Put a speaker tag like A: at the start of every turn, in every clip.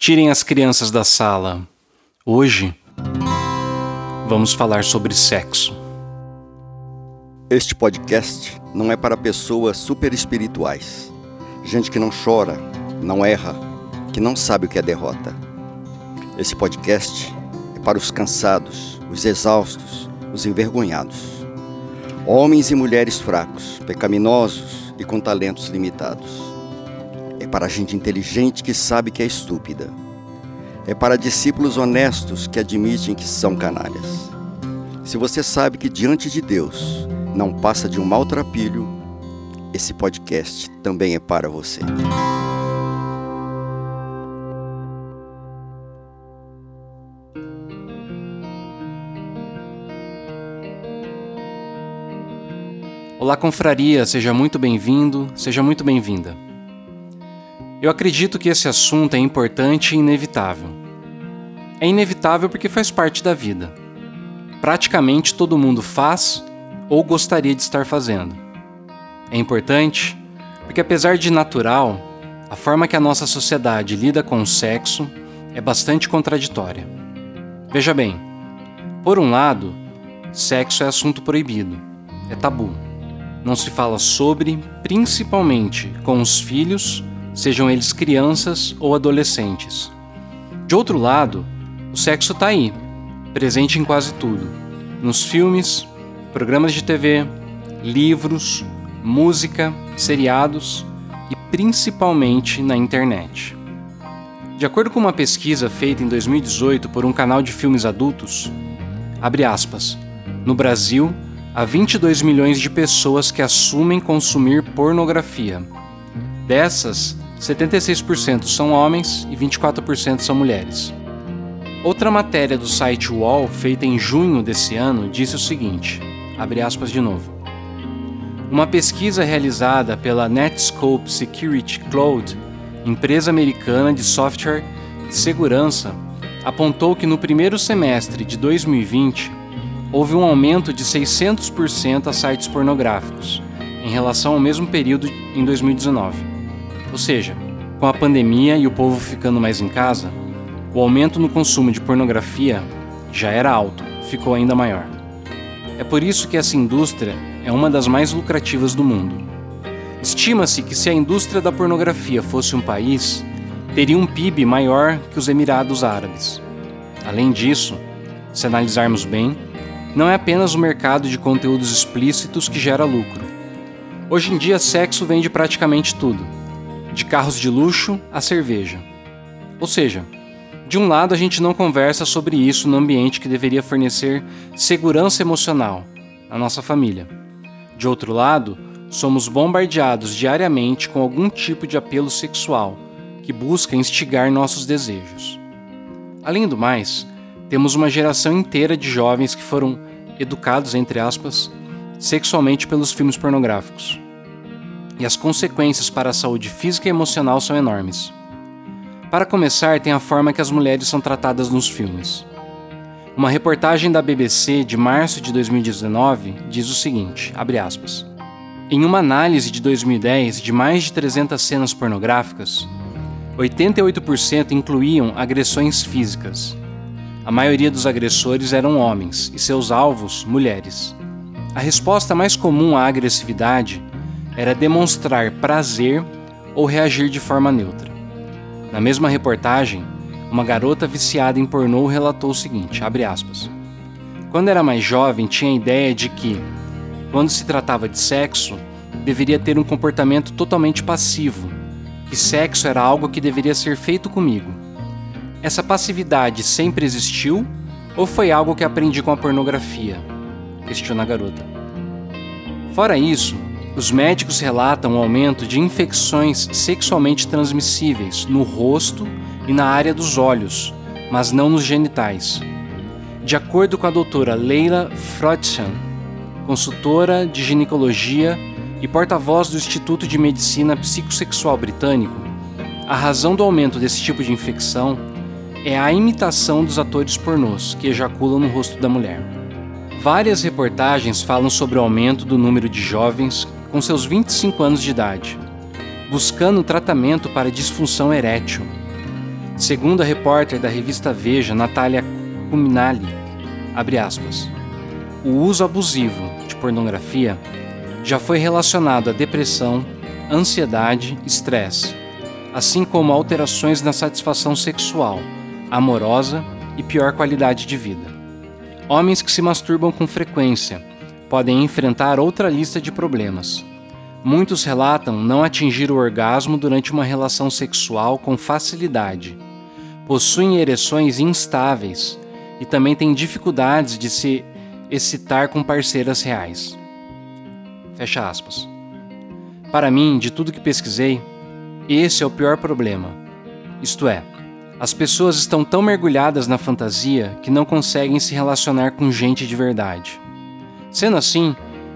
A: Tirem as crianças da sala. Hoje vamos falar sobre sexo.
B: Este podcast não é para pessoas super espirituais, gente que não chora, não erra, que não sabe o que é derrota. Esse podcast é para os cansados, os exaustos, os envergonhados. Homens e mulheres fracos, pecaminosos e com talentos limitados. Para gente inteligente que sabe que é estúpida. É para discípulos honestos que admitem que são canalhas. Se você sabe que diante de Deus não passa de um maltrapilho, esse podcast também é para você.
A: Olá, confraria, seja muito bem-vindo, seja muito bem-vinda. Eu acredito que esse assunto é importante e inevitável. É inevitável porque faz parte da vida. Praticamente todo mundo faz ou gostaria de estar fazendo. É importante porque, apesar de natural, a forma que a nossa sociedade lida com o sexo é bastante contraditória. Veja bem, por um lado, sexo é assunto proibido, é tabu não se fala sobre, principalmente com os filhos, sejam eles crianças ou adolescentes. De outro lado, o sexo está aí, presente em quase tudo: nos filmes, programas de TV, livros, música, seriados e principalmente na internet. De acordo com uma pesquisa feita em 2018 por um canal de filmes adultos, aspas, no Brasil, há 22 milhões de pessoas que assumem consumir pornografia. Dessas, 76% são homens e 24% são mulheres. Outra matéria do site UOL, feita em junho desse ano, disse o seguinte: abre aspas de novo. Uma pesquisa realizada pela Netscope Security Cloud, empresa americana de software de segurança, apontou que no primeiro semestre de 2020, houve um aumento de 600% a sites pornográficos, em relação ao mesmo período em 2019. Ou seja, com a pandemia e o povo ficando mais em casa, o aumento no consumo de pornografia já era alto, ficou ainda maior. É por isso que essa indústria é uma das mais lucrativas do mundo. Estima-se que se a indústria da pornografia fosse um país, teria um PIB maior que os Emirados Árabes. Além disso, se analisarmos bem, não é apenas o mercado de conteúdos explícitos que gera lucro. Hoje em dia, sexo vende praticamente tudo, de carros de luxo a cerveja. Ou seja, de um lado a gente não conversa sobre isso no ambiente que deveria fornecer segurança emocional, a nossa família. De outro lado, somos bombardeados diariamente com algum tipo de apelo sexual que busca instigar nossos desejos. Além do mais, temos uma geração inteira de jovens que foram educados, entre aspas, sexualmente pelos filmes pornográficos. E as consequências para a saúde física e emocional são enormes. Para começar, tem a forma que as mulheres são tratadas nos filmes. Uma reportagem da BBC de março de 2019 diz o seguinte, aspas, Em uma análise de 2010 de mais de 300 cenas pornográficas, 88% incluíam agressões físicas, a maioria dos agressores eram homens e seus alvos mulheres. A resposta mais comum à agressividade era demonstrar prazer ou reagir de forma neutra. Na mesma reportagem, uma garota viciada em pornô relatou o seguinte, aspas, Quando era mais jovem, tinha a ideia de que, quando se tratava de sexo, deveria ter um comportamento totalmente passivo, que sexo era algo que deveria ser feito comigo essa passividade sempre existiu ou foi algo que aprendi com a pornografia? Questiona a garota. Fora isso, os médicos relatam o um aumento de infecções sexualmente transmissíveis no rosto e na área dos olhos, mas não nos genitais. De acordo com a doutora Leila Freudchan, consultora de ginecologia e porta-voz do Instituto de Medicina Psicossexual Britânico, a razão do aumento desse tipo de infecção é a imitação dos atores pornôs que ejaculam no rosto da mulher. Várias reportagens falam sobre o aumento do número de jovens com seus 25 anos de idade, buscando tratamento para disfunção erétil. Segundo a repórter da revista Veja, Natália Cuminali, abre aspas, o uso abusivo de pornografia já foi relacionado a depressão, ansiedade, estresse, assim como alterações na satisfação sexual, amorosa e pior qualidade de vida. Homens que se masturbam com frequência podem enfrentar outra lista de problemas. Muitos relatam não atingir o orgasmo durante uma relação sexual com facilidade, possuem ereções instáveis e também têm dificuldades de se excitar com parceiras reais. Fecha aspas. Para mim, de tudo que pesquisei, esse é o pior problema. Isto é, as pessoas estão tão mergulhadas na fantasia que não conseguem se relacionar com gente de verdade. Sendo assim,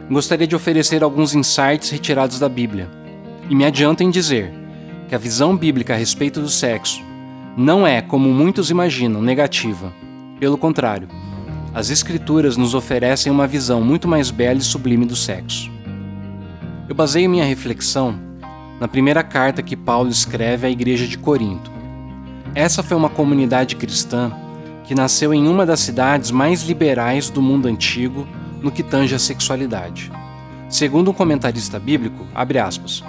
A: gostaria de oferecer alguns insights retirados da Bíblia. E me adianto em dizer que a visão bíblica a respeito do sexo não é, como muitos imaginam, negativa. Pelo contrário, as Escrituras nos oferecem uma visão muito mais bela e sublime do sexo. Eu baseio minha reflexão na primeira carta que Paulo escreve à igreja de Corinto. Essa foi uma comunidade cristã que nasceu em uma das cidades mais liberais do mundo antigo no que tange à sexualidade. Segundo um comentarista bíblico, aspas,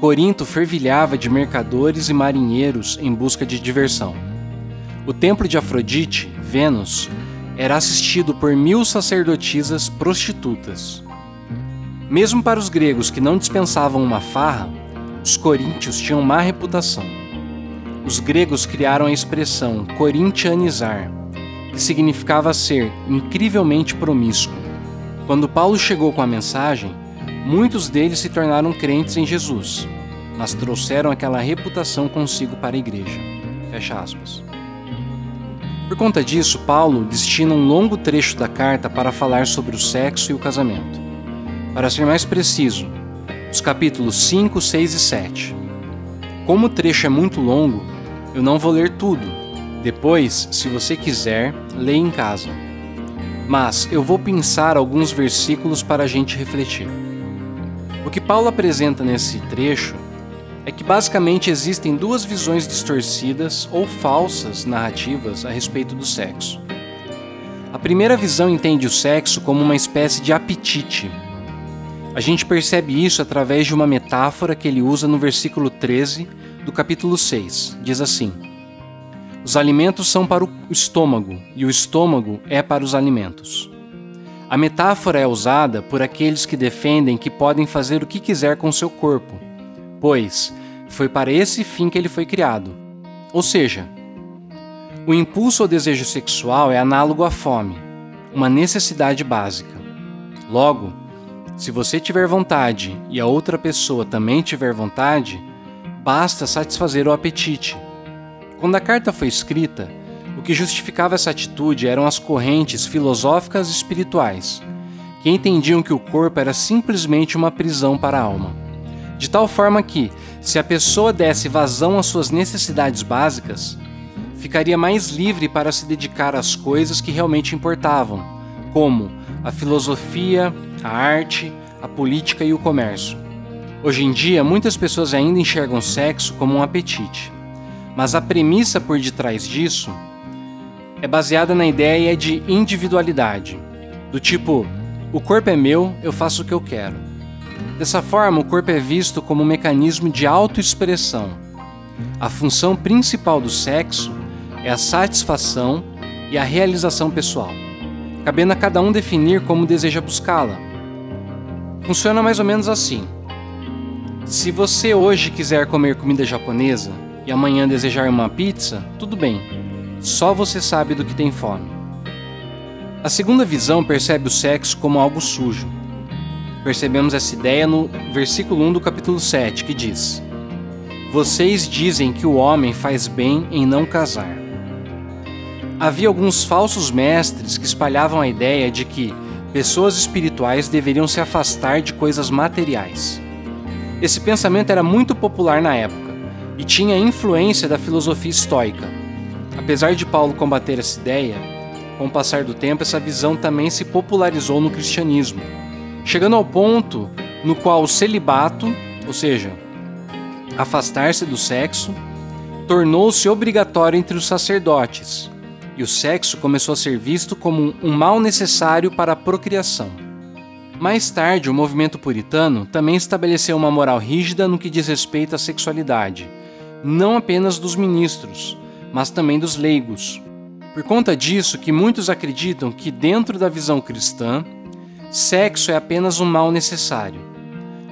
A: Corinto fervilhava de mercadores e marinheiros em busca de diversão. O templo de Afrodite, Vênus, era assistido por mil sacerdotisas prostitutas. Mesmo para os gregos que não dispensavam uma farra, os coríntios tinham má reputação. Os gregos criaram a expressão corintianizar, que significava ser incrivelmente promíscuo. Quando Paulo chegou com a mensagem, muitos deles se tornaram crentes em Jesus, mas trouxeram aquela reputação consigo para a igreja. Fecha aspas. Por conta disso, Paulo destina um longo trecho da carta para falar sobre o sexo e o casamento. Para ser mais preciso, os capítulos 5, 6 e 7. Como o trecho é muito longo, eu não vou ler tudo. Depois, se você quiser, leia em casa. Mas eu vou pensar alguns versículos para a gente refletir. O que Paulo apresenta nesse trecho é que basicamente existem duas visões distorcidas ou falsas narrativas a respeito do sexo. A primeira visão entende o sexo como uma espécie de apetite a gente percebe isso através de uma metáfora que ele usa no versículo 13 do capítulo 6. Diz assim: Os alimentos são para o estômago e o estômago é para os alimentos. A metáfora é usada por aqueles que defendem que podem fazer o que quiser com seu corpo, pois foi para esse fim que ele foi criado. Ou seja, o impulso ao desejo sexual é análogo à fome, uma necessidade básica. Logo, se você tiver vontade e a outra pessoa também tiver vontade, basta satisfazer o apetite. Quando a carta foi escrita, o que justificava essa atitude eram as correntes filosóficas e espirituais, que entendiam que o corpo era simplesmente uma prisão para a alma. De tal forma que, se a pessoa desse vazão às suas necessidades básicas, ficaria mais livre para se dedicar às coisas que realmente importavam, como a filosofia, a arte, a política e o comércio. Hoje em dia, muitas pessoas ainda enxergam sexo como um apetite, mas a premissa por detrás disso é baseada na ideia de individualidade, do tipo, o corpo é meu, eu faço o que eu quero. Dessa forma, o corpo é visto como um mecanismo de autoexpressão. A função principal do sexo é a satisfação e a realização pessoal, cabendo a cada um definir como deseja buscá-la. Funciona mais ou menos assim. Se você hoje quiser comer comida japonesa e amanhã desejar uma pizza, tudo bem. Só você sabe do que tem fome. A segunda visão percebe o sexo como algo sujo. Percebemos essa ideia no versículo 1 do capítulo 7, que diz: Vocês dizem que o homem faz bem em não casar. Havia alguns falsos mestres que espalhavam a ideia de que pessoas espirituais deveriam se afastar de coisas materiais. Esse pensamento era muito popular na época e tinha influência da filosofia estoica. Apesar de Paulo combater essa ideia, com o passar do tempo essa visão também se popularizou no cristianismo, chegando ao ponto no qual o celibato, ou seja, afastar-se do sexo, tornou-se obrigatório entre os sacerdotes, e o sexo começou a ser visto como um mal necessário para a procriação. Mais tarde, o movimento puritano também estabeleceu uma moral rígida no que diz respeito à sexualidade, não apenas dos ministros, mas também dos leigos. Por conta disso, que muitos acreditam que dentro da visão cristã, sexo é apenas um mal necessário.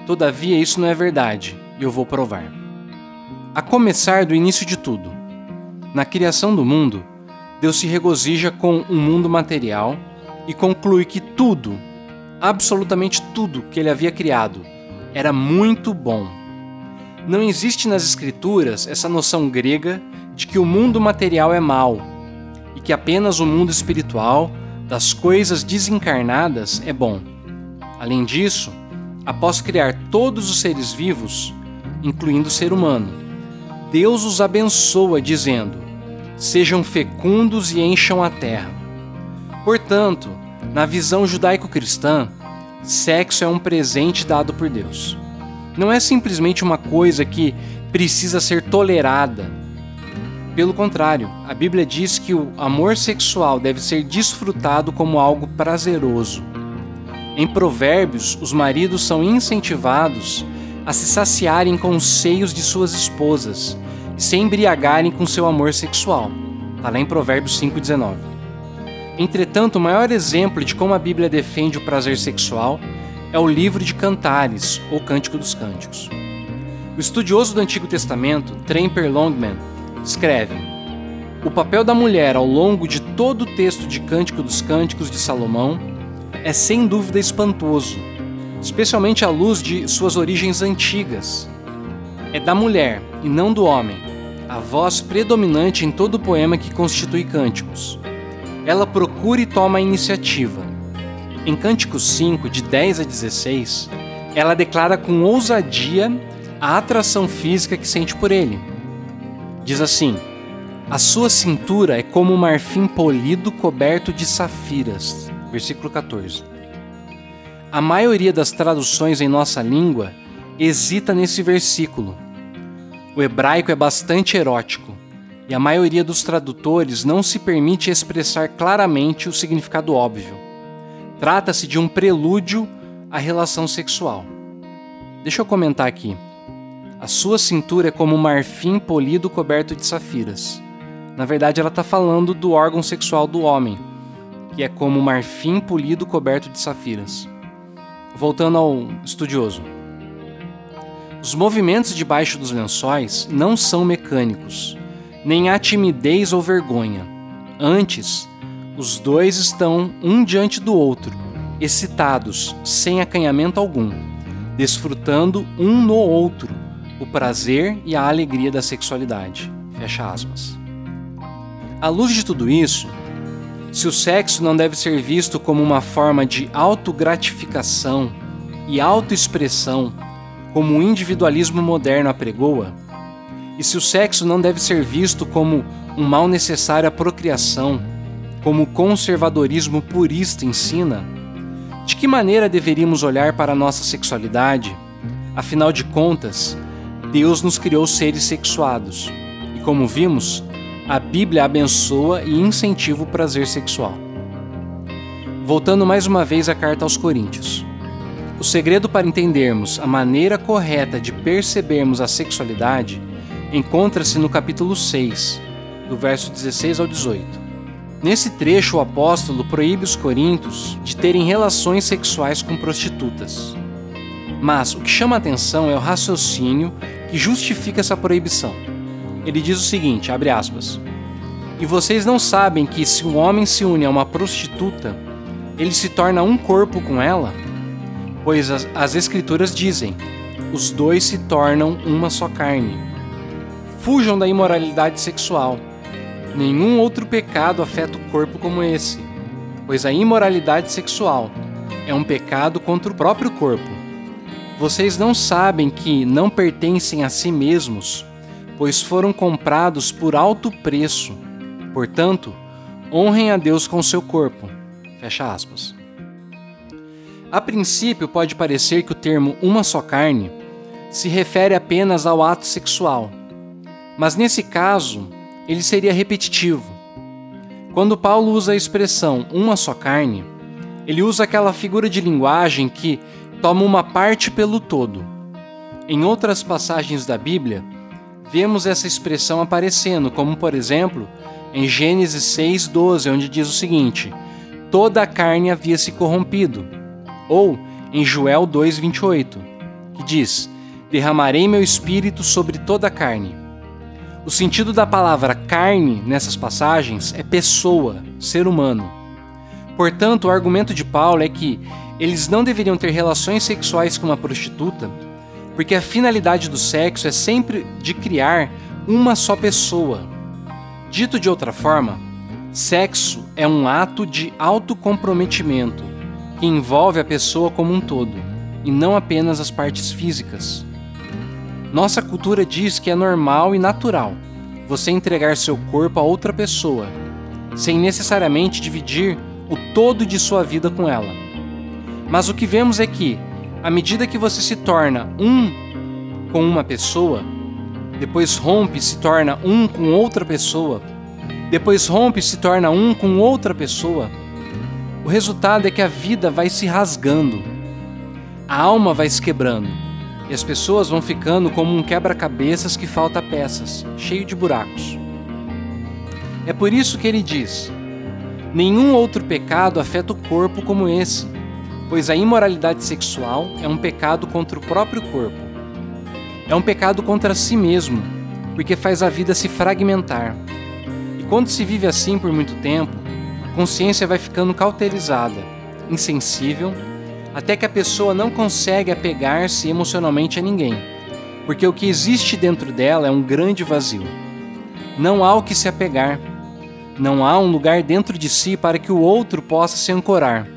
A: Todavia, isso não é verdade, e eu vou provar. A começar do início de tudo. Na criação do mundo, Deus se regozija com o um mundo material e conclui que tudo, absolutamente tudo que ele havia criado, era muito bom. Não existe nas Escrituras essa noção grega de que o mundo material é mau e que apenas o mundo espiritual, das coisas desencarnadas, é bom. Além disso, após criar todos os seres vivos, incluindo o ser humano, Deus os abençoa, dizendo: Sejam fecundos e encham a terra. Portanto, na visão judaico-cristã, sexo é um presente dado por Deus. Não é simplesmente uma coisa que precisa ser tolerada. Pelo contrário, a Bíblia diz que o amor sexual deve ser desfrutado como algo prazeroso. Em Provérbios, os maridos são incentivados a se saciarem com os seios de suas esposas e se embriagarem com seu amor sexual. Está lá em Provérbios 5,19. Entretanto, o maior exemplo de como a Bíblia defende o prazer sexual é o livro de Cantares, ou Cântico dos Cânticos. O estudioso do Antigo Testamento, Tremper Longman, escreve: O papel da mulher ao longo de todo o texto de Cântico dos Cânticos de Salomão é sem dúvida espantoso, especialmente à luz de suas origens antigas. É da mulher, e não do homem, a voz predominante em todo o poema que constitui cânticos ela procura e toma a iniciativa. Em Cânticos 5, de 10 a 16, ela declara com ousadia a atração física que sente por ele. Diz assim: A sua cintura é como um marfim polido coberto de safiras. Versículo 14. A maioria das traduções em nossa língua hesita nesse versículo. O hebraico é bastante erótico e a maioria dos tradutores não se permite expressar claramente o significado óbvio. Trata-se de um prelúdio à relação sexual. Deixa eu comentar aqui. A sua cintura é como um marfim polido coberto de safiras. Na verdade, ela está falando do órgão sexual do homem, que é como um marfim polido coberto de safiras. Voltando ao estudioso. Os movimentos debaixo dos lençóis não são mecânicos nem há timidez ou vergonha. Antes, os dois estão um diante do outro, excitados, sem acanhamento algum, desfrutando um no outro o prazer e a alegria da sexualidade. Fecha aspas. À luz de tudo isso, se o sexo não deve ser visto como uma forma de autogratificação e autoexpressão, como o individualismo moderno apregoa, e se o sexo não deve ser visto como um mal necessário à procriação, como o conservadorismo purista ensina, de que maneira deveríamos olhar para a nossa sexualidade? Afinal de contas, Deus nos criou seres sexuados, e como vimos, a Bíblia abençoa e incentiva o prazer sexual. Voltando mais uma vez à carta aos Coríntios. O segredo para entendermos a maneira correta de percebermos a sexualidade encontra-se no capítulo 6, do verso 16 ao 18. Nesse trecho, o apóstolo proíbe os coríntios de terem relações sexuais com prostitutas. Mas o que chama a atenção é o raciocínio que justifica essa proibição. Ele diz o seguinte, abre aspas: E vocês não sabem que se um homem se une a uma prostituta, ele se torna um corpo com ela? Pois as, as escrituras dizem: os dois se tornam uma só carne. Fujam da imoralidade sexual. Nenhum outro pecado afeta o corpo como esse, pois a imoralidade sexual é um pecado contra o próprio corpo. Vocês não sabem que não pertencem a si mesmos, pois foram comprados por alto preço. Portanto, honrem a Deus com seu corpo. Fecha aspas. A princípio, pode parecer que o termo uma só carne se refere apenas ao ato sexual, Mas nesse caso, ele seria repetitivo. Quando Paulo usa a expressão uma só carne, ele usa aquela figura de linguagem que toma uma parte pelo todo. Em outras passagens da Bíblia, vemos essa expressão aparecendo, como por exemplo, em Gênesis 6:12, onde diz o seguinte: Toda a carne havia se corrompido, ou em Joel 2:28, que diz: Derramarei meu espírito sobre toda a carne. O sentido da palavra carne nessas passagens é pessoa, ser humano. Portanto, o argumento de Paulo é que eles não deveriam ter relações sexuais com uma prostituta, porque a finalidade do sexo é sempre de criar uma só pessoa. Dito de outra forma, sexo é um ato de autocomprometimento que envolve a pessoa como um todo, e não apenas as partes físicas. Nossa cultura diz que é normal e natural você entregar seu corpo a outra pessoa, sem necessariamente dividir o todo de sua vida com ela. Mas o que vemos é que, à medida que você se torna um com uma pessoa, depois rompe e se torna um com outra pessoa, depois rompe e se torna um com outra pessoa, o resultado é que a vida vai se rasgando, a alma vai se quebrando e as pessoas vão ficando como um quebra-cabeças que falta peças, cheio de buracos. É por isso que ele diz: Nenhum outro pecado afeta o corpo como esse, pois a imoralidade sexual é um pecado contra o próprio corpo. É um pecado contra si mesmo, porque faz a vida se fragmentar. E quando se vive assim por muito tempo, a consciência vai ficando cauterizada, insensível até que a pessoa não consegue apegar-se emocionalmente a ninguém, porque o que existe dentro dela é um grande vazio. Não há o que se apegar, não há um lugar dentro de si para que o outro possa se ancorar.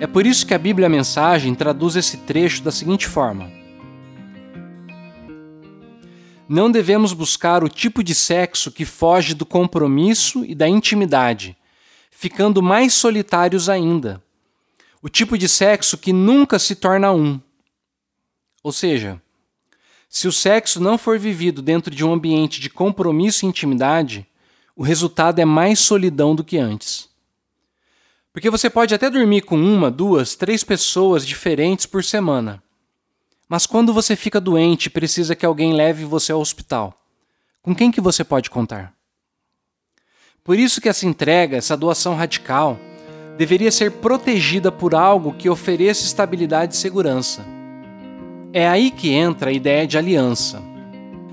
A: É por isso que a Bíblia a Mensagem traduz esse trecho da seguinte forma: Não devemos buscar o tipo de sexo que foge do compromisso e da intimidade, ficando mais solitários ainda o tipo de sexo que nunca se torna um. Ou seja, se o sexo não for vivido dentro de um ambiente de compromisso e intimidade, o resultado é mais solidão do que antes. Porque você pode até dormir com uma, duas, três pessoas diferentes por semana. Mas quando você fica doente e precisa que alguém leve você ao hospital, com quem que você pode contar? Por isso que essa entrega, essa doação radical, deveria ser protegida por algo que ofereça estabilidade e segurança. É aí que entra a ideia de aliança.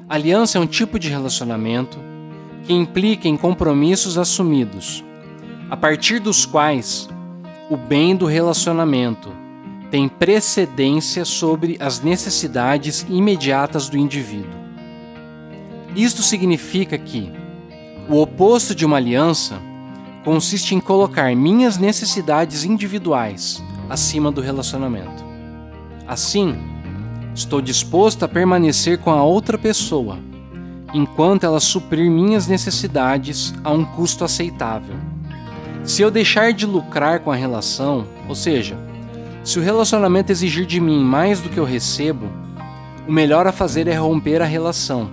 A: Aliança é um tipo de relacionamento que implica em compromissos assumidos, a partir dos quais o bem do relacionamento tem precedência sobre as necessidades imediatas do indivíduo. Isto significa que o oposto de uma aliança consiste em colocar minhas necessidades individuais acima do relacionamento. Assim, estou disposto a permanecer com a outra pessoa enquanto ela suprir minhas necessidades a um custo aceitável. Se eu deixar de lucrar com a relação, ou seja, se o relacionamento exigir de mim mais do que eu recebo, o melhor a fazer é romper a relação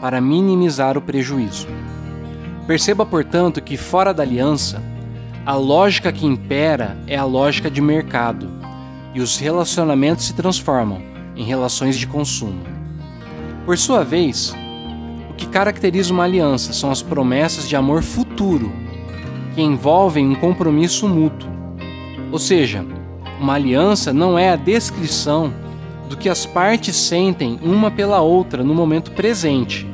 A: para minimizar o prejuízo. Perceba, portanto, que fora da aliança, a lógica que impera é a lógica de mercado e os relacionamentos se transformam em relações de consumo. Por sua vez, o que caracteriza uma aliança são as promessas de amor futuro, que envolvem um compromisso mútuo. Ou seja, uma aliança não é a descrição do que as partes sentem uma pela outra no momento presente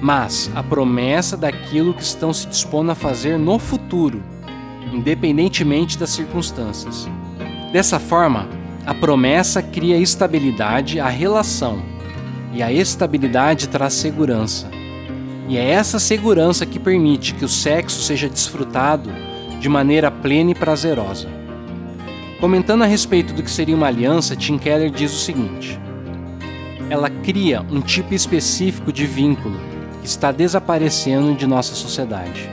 A: mas a promessa daquilo que estão se dispondo a fazer no futuro, independentemente das circunstâncias. Dessa forma, a promessa cria estabilidade à relação, e a estabilidade traz segurança. E é essa segurança que permite que o sexo seja desfrutado de maneira plena e prazerosa. Comentando a respeito do que seria uma aliança, Tim Keller diz o seguinte: ela cria um tipo específico de vínculo está desaparecendo de nossa sociedade.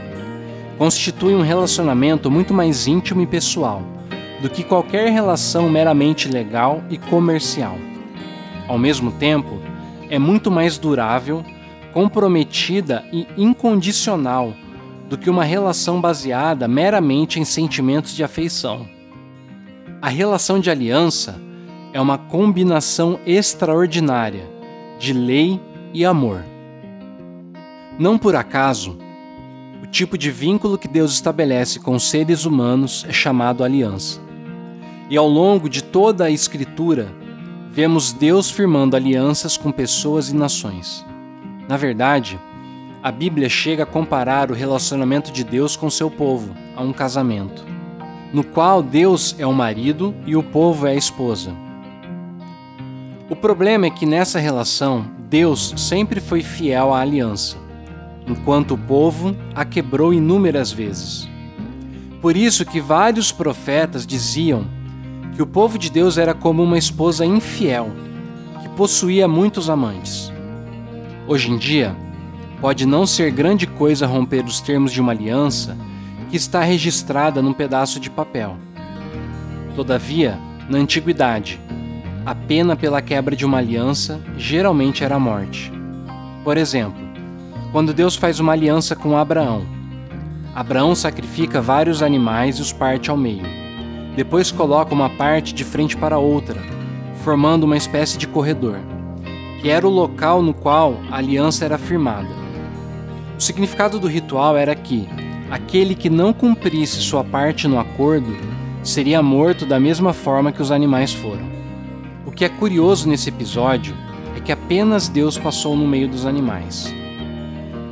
A: Constitui um relacionamento muito mais íntimo e pessoal do que qualquer relação meramente legal e comercial. Ao mesmo tempo, é muito mais durável comprometida e incondicional do que uma relação baseada meramente em sentimentos de afeição. A relação de aliança é uma combinação extraordinária de lei e amor. Não por acaso, o tipo de vínculo que Deus estabelece com os seres humanos é chamado aliança. E ao longo de toda a Escritura, vemos Deus firmando alianças com pessoas e nações. Na verdade, a Bíblia chega a comparar o relacionamento de Deus com seu povo a um casamento, no qual Deus é o marido e o povo é a esposa. O problema é que nessa relação, Deus sempre foi fiel à aliança, enquanto o povo a quebrou inúmeras vezes. Por isso que vários profetas diziam que o povo de Deus era como uma esposa infiel, que possuía muitos amantes. Hoje em dia, pode não ser grande coisa romper os termos de uma aliança que está registrada num pedaço de papel. Todavia, na antiguidade, a pena pela quebra de uma aliança geralmente era a morte. Por exemplo, quando Deus faz uma aliança com Abraão, Abraão sacrifica vários animais e os parte ao meio. Depois coloca uma parte de frente para outra, formando uma espécie de corredor, que era o local no qual a aliança era firmada. O significado do ritual era que aquele que não cumprisse sua parte no acordo seria morto da mesma forma que os animais foram. O que é curioso nesse episódio é que apenas Deus passou no meio dos animais.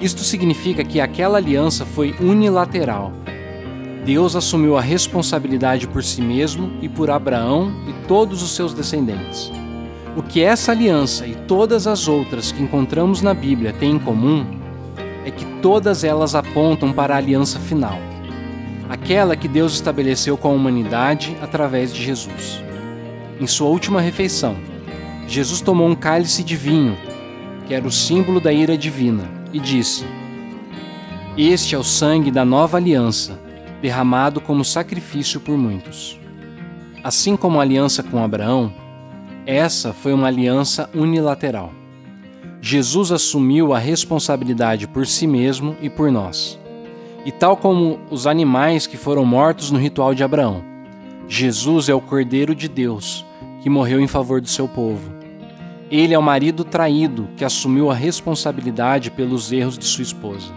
A: Isto significa que aquela aliança foi unilateral. Deus assumiu a responsabilidade por si mesmo e por Abraão e todos os seus descendentes. O que essa aliança e todas as outras que encontramos na Bíblia têm em comum é que todas elas apontam para a aliança final, aquela que Deus estabeleceu com a humanidade através de Jesus. Em sua última refeição, Jesus tomou um cálice de vinho, que era o símbolo da ira divina, e disse: Este é o sangue da nova aliança, derramado como sacrifício por muitos. Assim como a aliança com Abraão, essa foi uma aliança unilateral. Jesus assumiu a responsabilidade por si mesmo e por nós. E tal como os animais que foram mortos no ritual de Abraão, Jesus é o Cordeiro de Deus que morreu em favor do seu povo. Ele é o marido traído que assumiu a responsabilidade pelos erros de sua esposa.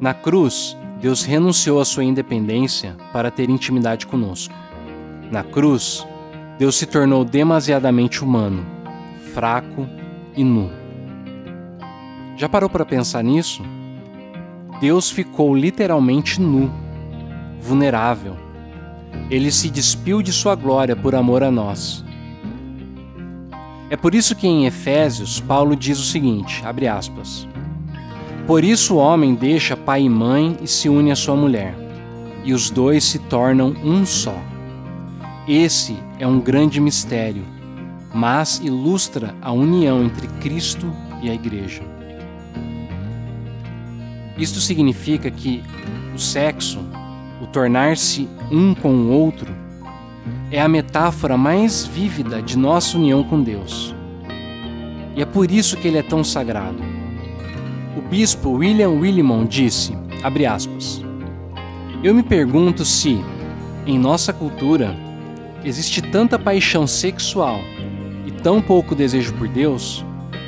A: Na cruz, Deus renunciou à sua independência para ter intimidade conosco. Na cruz, Deus se tornou demasiadamente humano, fraco e nu. Já parou para pensar nisso? Deus ficou literalmente nu, vulnerável ele se despiu de sua glória por amor a nós. É por isso que em Efésios Paulo diz o seguinte, abre aspas: Por isso o homem deixa pai e mãe e se une à sua mulher, e os dois se tornam um só. Esse é um grande mistério, mas ilustra a união entre Cristo e a igreja. Isto significa que o sexo o tornar-se um com o outro, é a metáfora mais vívida de nossa união com Deus. E é por isso que ele é tão sagrado. O bispo William Willimon disse, aspas, Eu me pergunto se, em nossa cultura, existe tanta paixão sexual e tão pouco desejo por Deus,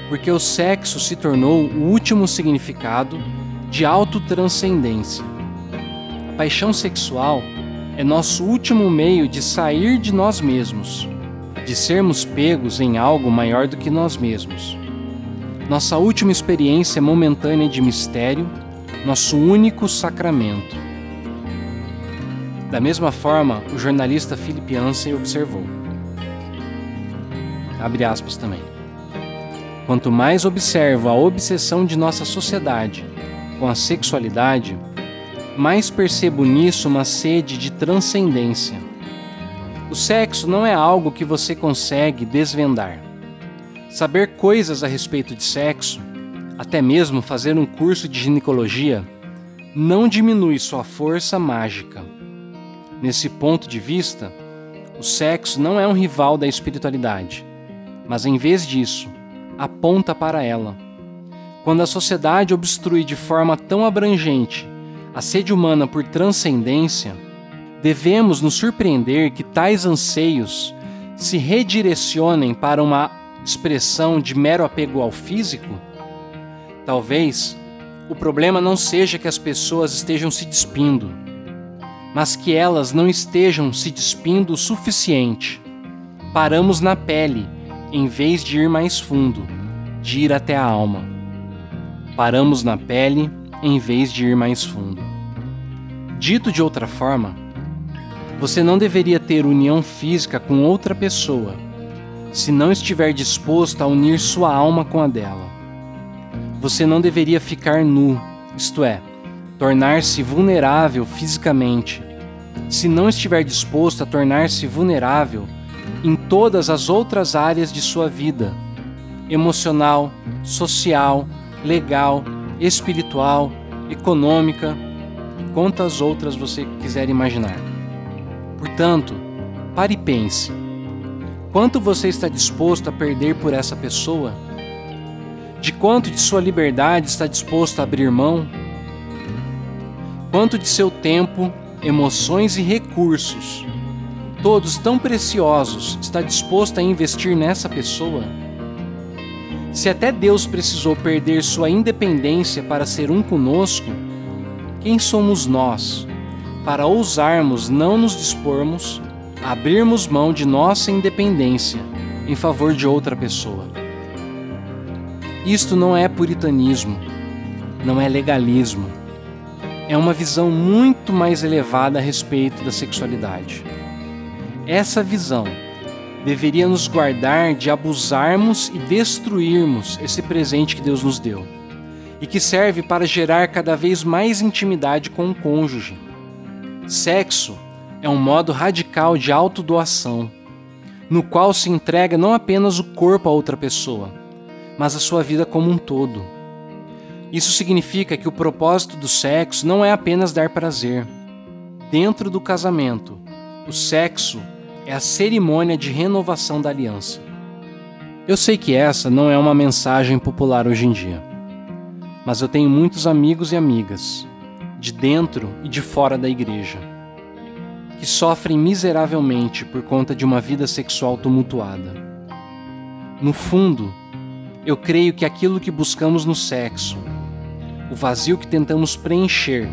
A: porque o sexo se tornou o último significado de autotranscendência paixão sexual é nosso último meio de sair de nós mesmos, de sermos pegos em algo maior do que nós mesmos. Nossa última experiência momentânea de mistério, nosso único sacramento. Da mesma forma, o jornalista Philip Yancey observou. Abre aspas também. Quanto mais observo a obsessão de nossa sociedade com a sexualidade, mais percebo nisso uma sede de transcendência. O sexo não é algo que você consegue desvendar. Saber coisas a respeito de sexo, até mesmo fazer um curso de ginecologia, não diminui sua força mágica. Nesse ponto de vista, o sexo não é um rival da espiritualidade, mas em vez disso, aponta para ela. Quando a sociedade obstrui de forma tão abrangente a sede humana por transcendência, devemos nos surpreender que tais anseios se redirecionem para uma expressão de mero apego ao físico? Talvez o problema não seja que as pessoas estejam se despindo, mas que elas não estejam se despindo o suficiente. Paramos na pele em vez de ir mais fundo, de ir até a alma. Paramos na pele em vez de ir mais fundo. Dito de outra forma, você não deveria ter união física com outra pessoa se não estiver disposto a unir sua alma com a dela. Você não deveria ficar nu, isto é, tornar-se vulnerável fisicamente, se não estiver disposto a tornar-se vulnerável em todas as outras áreas de sua vida emocional, social, legal, espiritual, econômica e quantas outras você quiser imaginar. Portanto, pare e pense: quanto você está disposto a perder por essa pessoa? De quanto de sua liberdade está disposto a abrir mão? Quanto de seu tempo, emoções e recursos, todos tão preciosos, está disposto a investir nessa pessoa? Se até Deus precisou perder sua independência para ser um conosco, quem somos nós para ousarmos não nos dispormos abrirmos mão de nossa independência em favor de outra pessoa. Isto não é puritanismo, não é legalismo. É uma visão muito mais elevada a respeito da sexualidade. Essa visão deveria nos guardar de abusarmos e destruirmos esse presente que Deus nos deu e que serve para gerar cada vez mais intimidade com o cônjuge Sexo é um modo radical de autodoação, no qual se entrega não apenas o corpo a outra pessoa, mas a sua vida como um todo. Isso significa que o propósito do sexo não é apenas dar prazer. Dentro do casamento, o sexo é a cerimônia de renovação da aliança. Eu sei que essa não é uma mensagem popular hoje em dia, mas eu tenho muitos amigos e amigas de dentro e de fora da igreja, que sofrem miseravelmente por conta de uma vida sexual tumultuada. No fundo, eu creio que aquilo que buscamos no sexo, o vazio que tentamos preencher,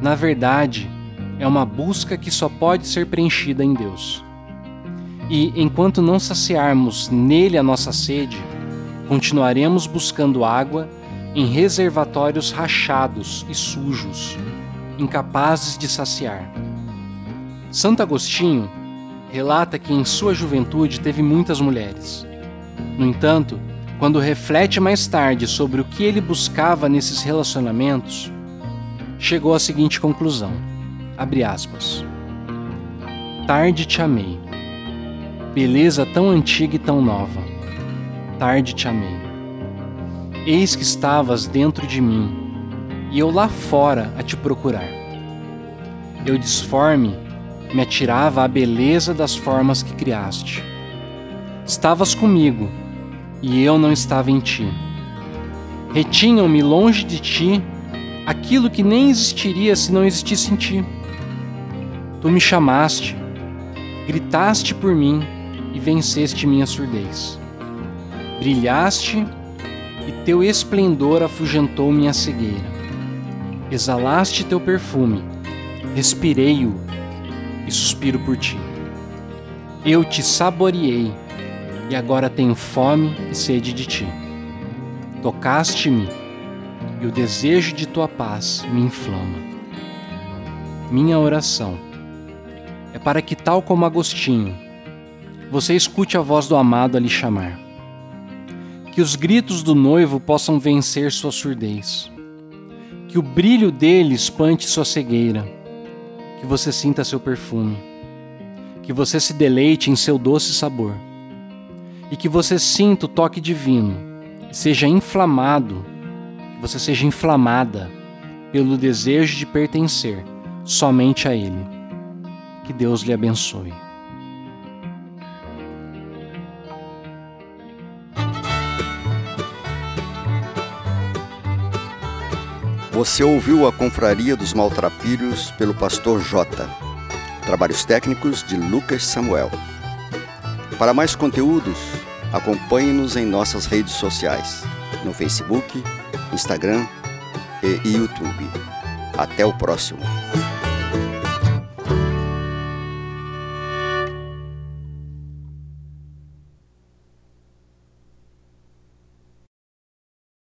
A: na verdade, é uma busca que só pode ser preenchida em Deus. E enquanto não saciarmos nele a nossa sede, continuaremos buscando água em reservatórios rachados e sujos, incapazes de saciar. Santo Agostinho relata que em sua juventude teve muitas mulheres. No entanto, quando reflete mais tarde sobre o que ele buscava nesses relacionamentos, chegou à seguinte conclusão: abre aspas. Tarde te amei. Beleza tão antiga e tão nova. Tarde te amei. Eis que estavas dentro de mim, e eu lá fora a te procurar. Eu disforme me atirava à beleza das formas que criaste. Estavas comigo, e eu não estava em ti. Retinham-me longe de ti aquilo que nem existiria se não existisse em ti. Tu me chamaste, gritaste por mim e venceste minha surdez. Brilhaste e teu esplendor afugentou minha cegueira. Exalaste teu perfume, respirei-o e suspiro por ti. Eu te saboreei e agora tenho fome e sede de ti. Tocaste-me e o desejo de tua paz me inflama. Minha oração é para que, tal como Agostinho, você escute a voz do amado a lhe chamar que os gritos do noivo possam vencer sua surdez. Que o brilho dele espante sua cegueira. Que você sinta seu perfume. Que você se deleite em seu doce sabor. E que você sinta o toque divino seja inflamado, que você seja inflamada pelo desejo de pertencer somente a Ele. Que Deus lhe abençoe.
B: Você ouviu a Confraria dos Maltrapilhos pelo pastor J. Trabalhos técnicos de Lucas Samuel. Para mais conteúdos, acompanhe-nos em nossas redes sociais, no Facebook, Instagram e YouTube. Até o próximo.